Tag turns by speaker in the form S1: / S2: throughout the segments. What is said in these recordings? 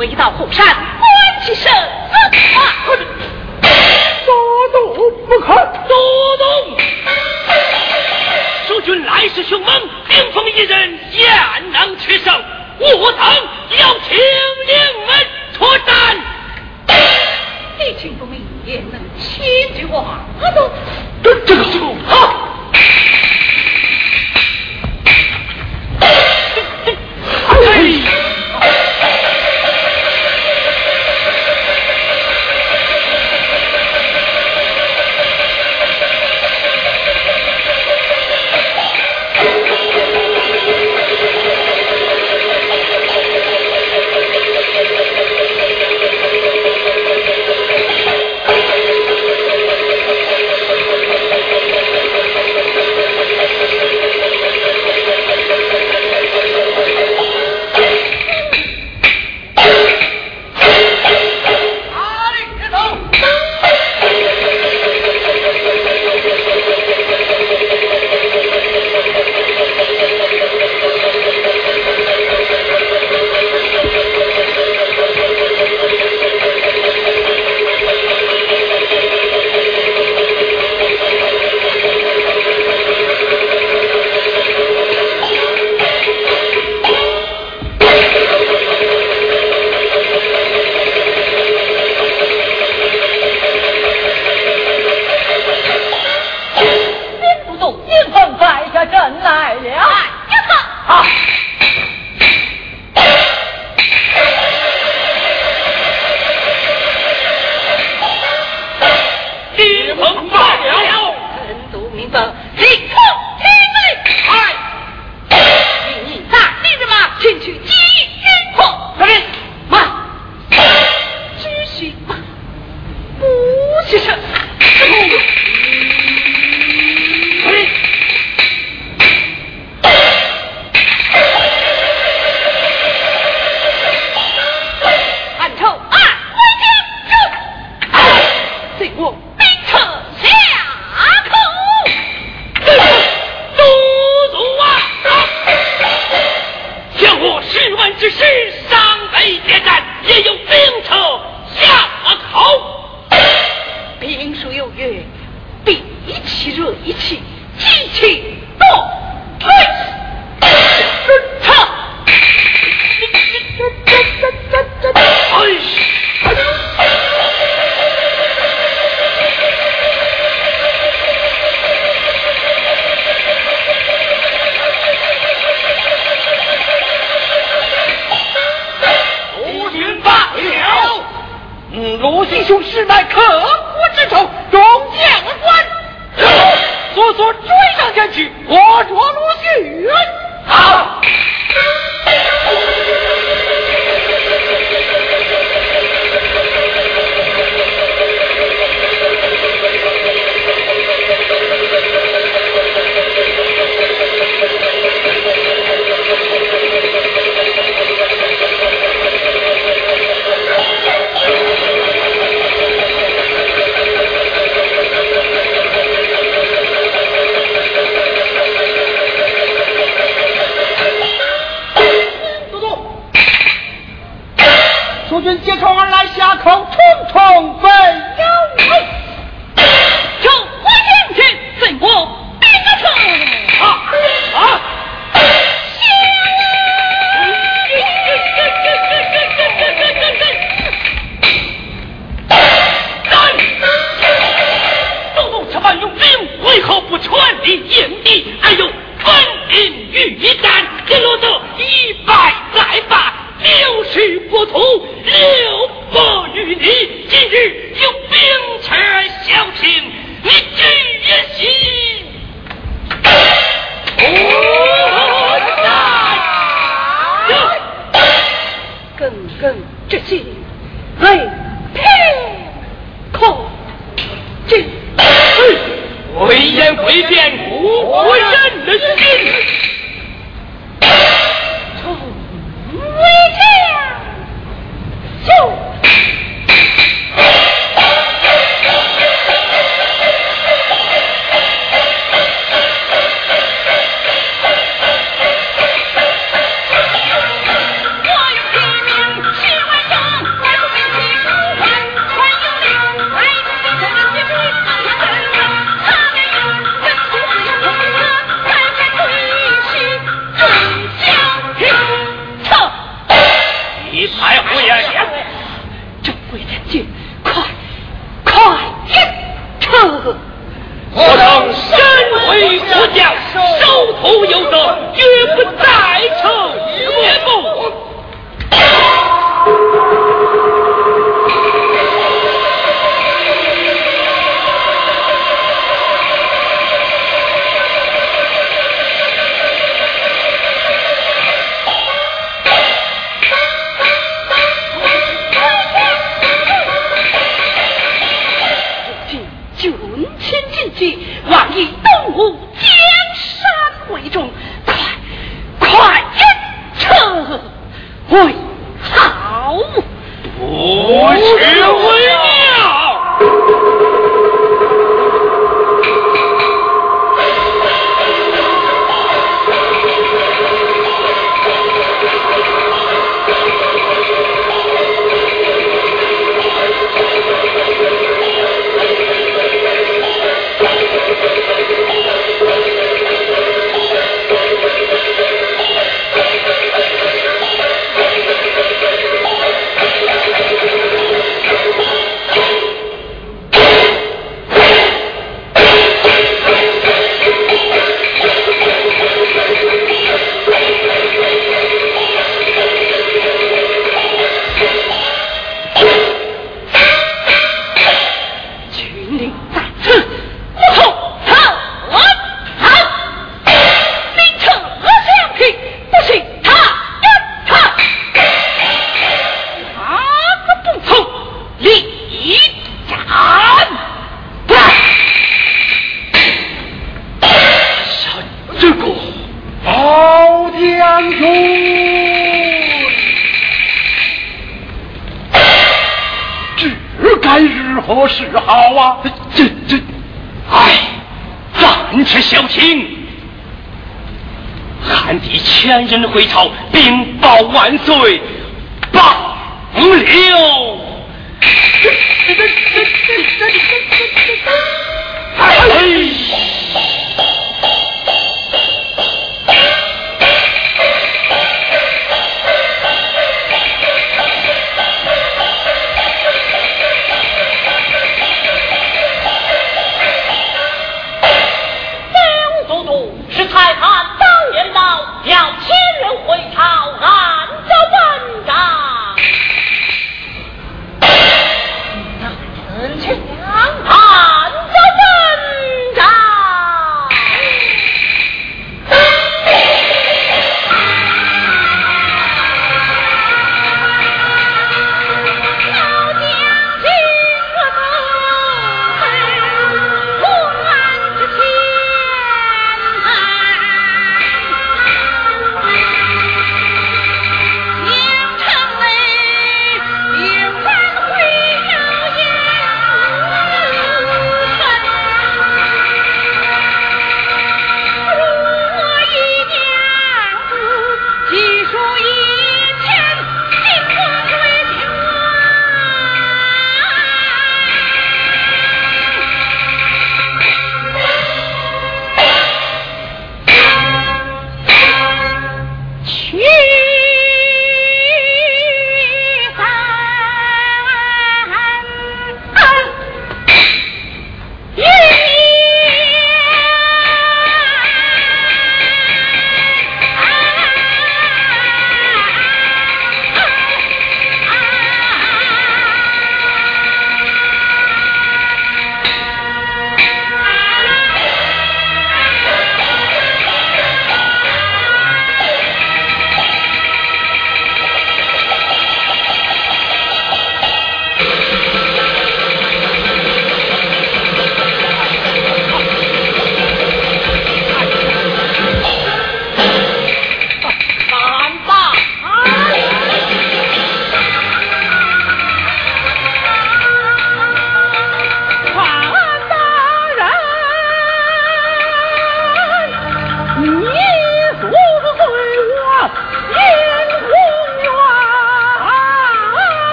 S1: 未到后山，关起身子啊！
S2: 多动不可，
S3: 多动！蜀军来势凶猛，顶峰一人焉能取胜？我等要请令门出战。
S1: 敌情不明，也能牵制我。
S2: 这这个好。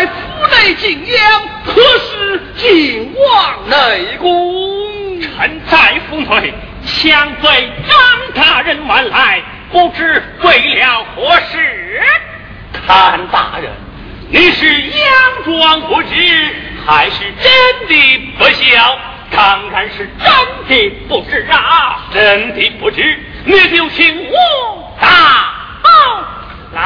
S2: 在府内静养，何时进往
S3: 内宫？臣在府内，强贼张大人
S2: 晚来，
S3: 不知为
S2: 了何事？谭大人，你是佯装不知，还是真的不孝？
S4: 当然是
S2: 真的
S1: 不知啊！真的不知，你就请我大宝来。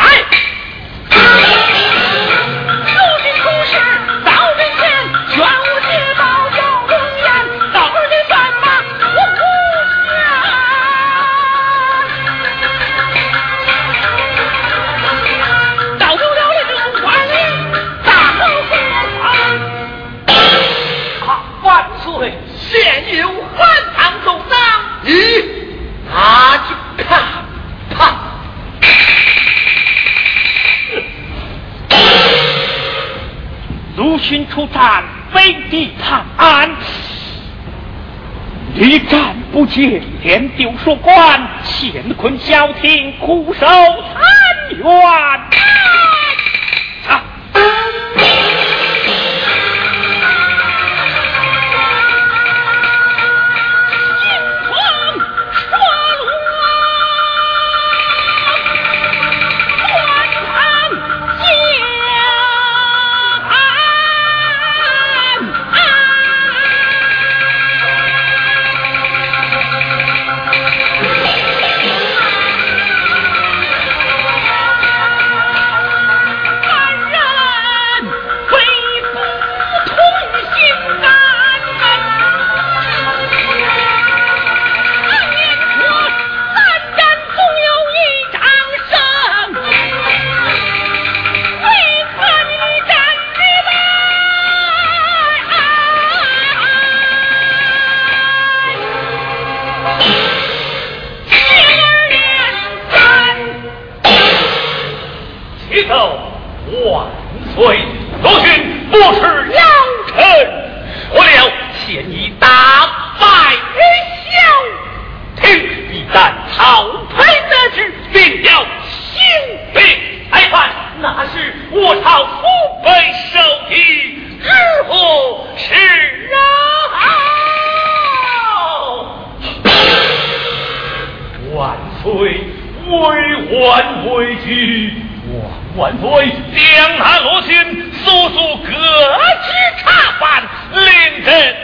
S2: 军
S3: 出战，飞地探安，
S2: 屡战不捷，连丢数关，乾坤消停，苦守残垣。一头万岁老君不是妖臣我料现已打败于孝听一旦曹丕得知便要兴
S5: 兵来犯那是我朝腹背
S2: 受敌日复迟
S5: 啊
S6: 万
S5: 岁委婉委屈万岁！将
S6: 他落信，速速各执
S2: 茶饭，
S7: 领朕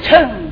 S7: 成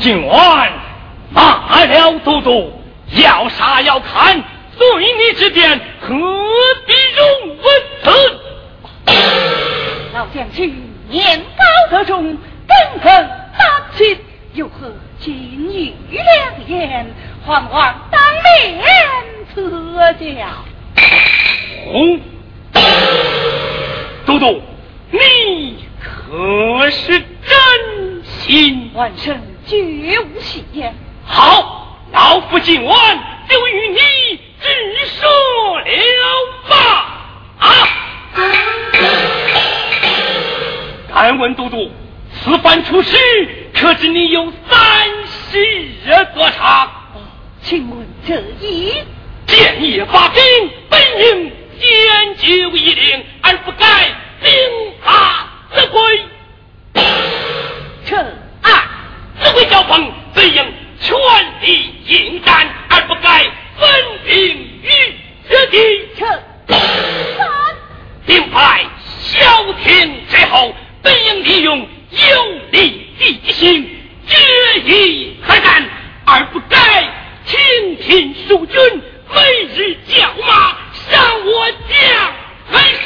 S7: 不
S2: 进完，骂了都督，要杀要砍，随你之便，何必容文
S1: 此？老将军年高德重，根本当亲，又何金玉良言，还望当面赐教。
S2: 嗯，都督，你可是真心？
S1: 万圣。绝无戏言。
S2: 好，老夫今晚就与你直说了吧。啊！敢问都督，此番出师，可知你有三十日多长？
S1: 请问这一
S2: 建业发兵，本应坚决为令，而不该兵法则归。
S1: 臣。
S2: 指挥交锋，本应全力应战，而不该分兵于此地。
S1: 臣
S2: 兵败消停之后，本应利用有利地形决一开战，而不该听凭蜀军每日叫骂，伤我将还是。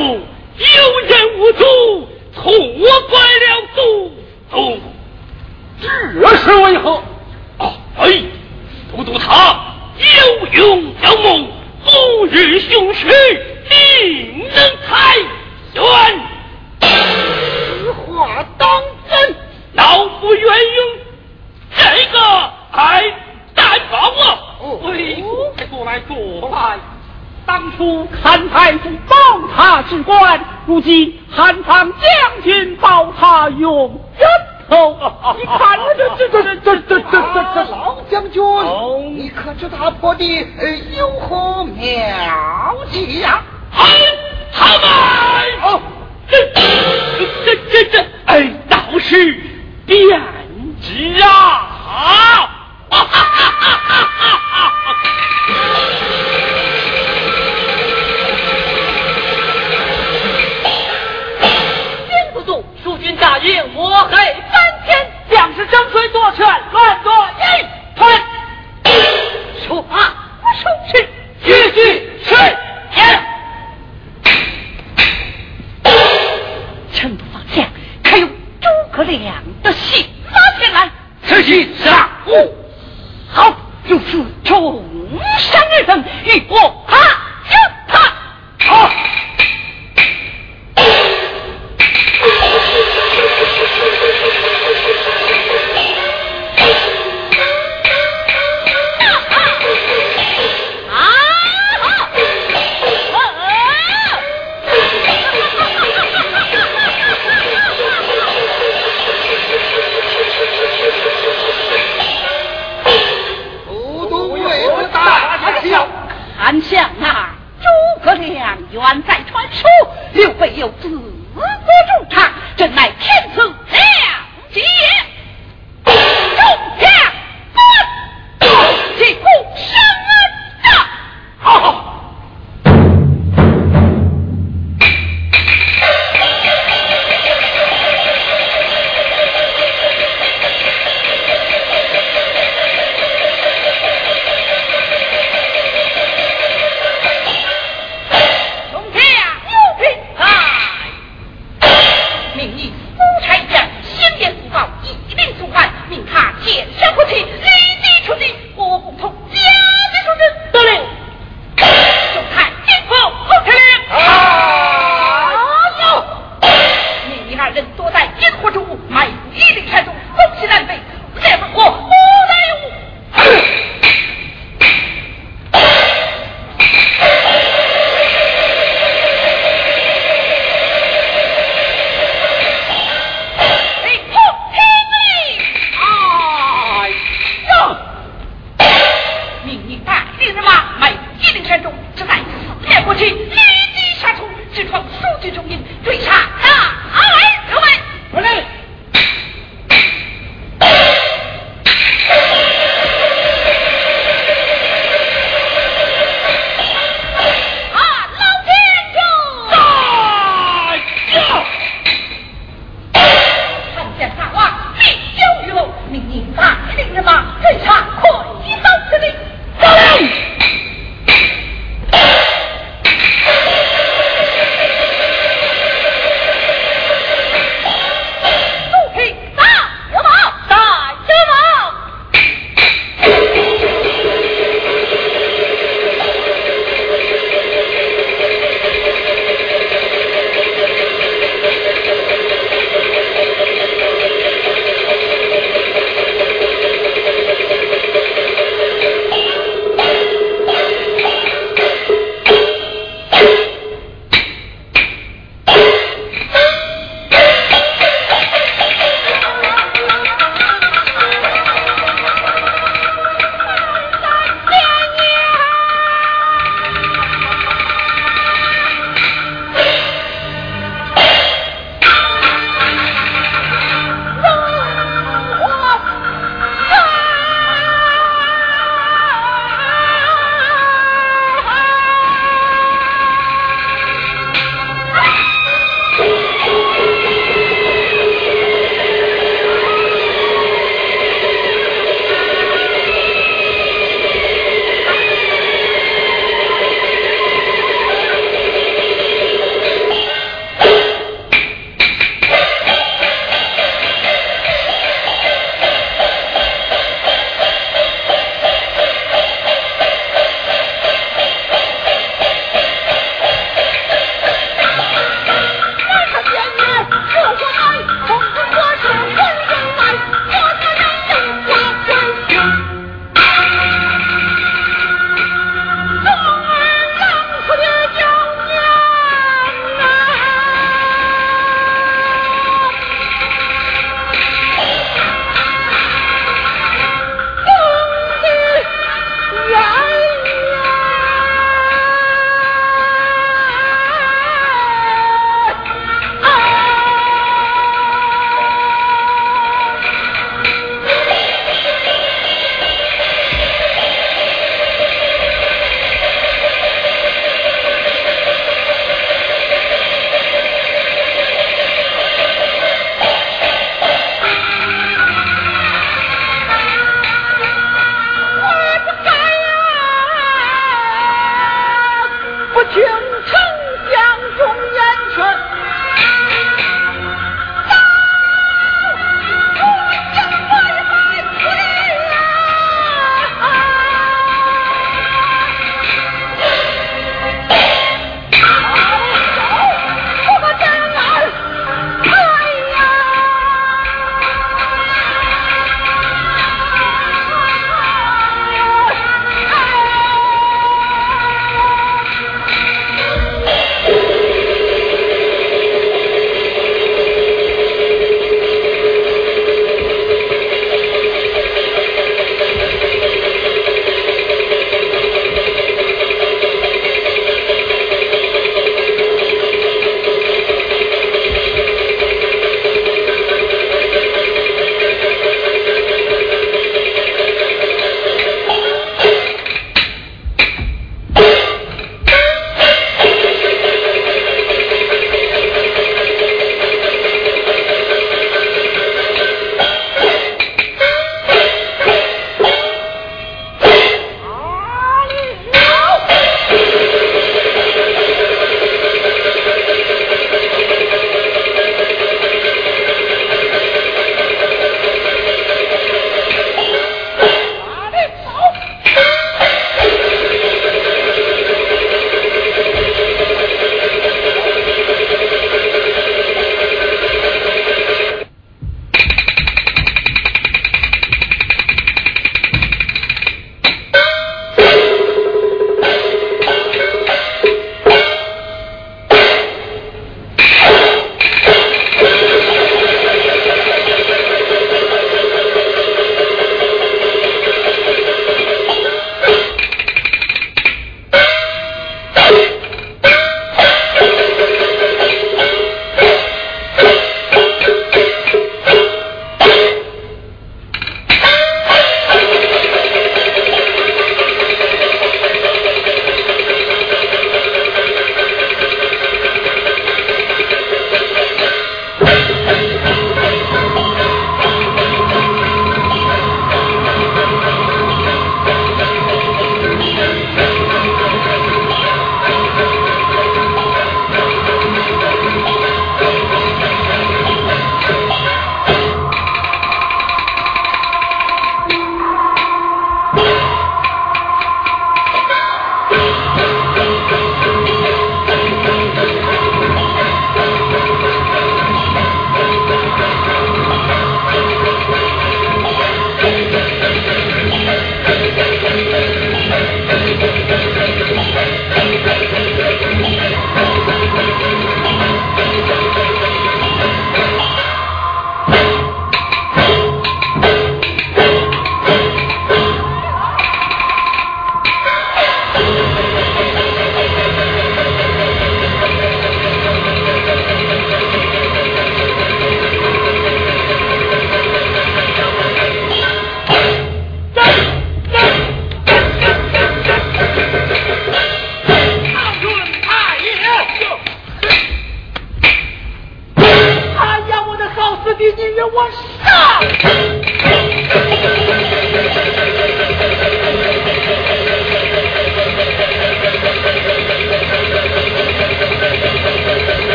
S1: 命你夫差将。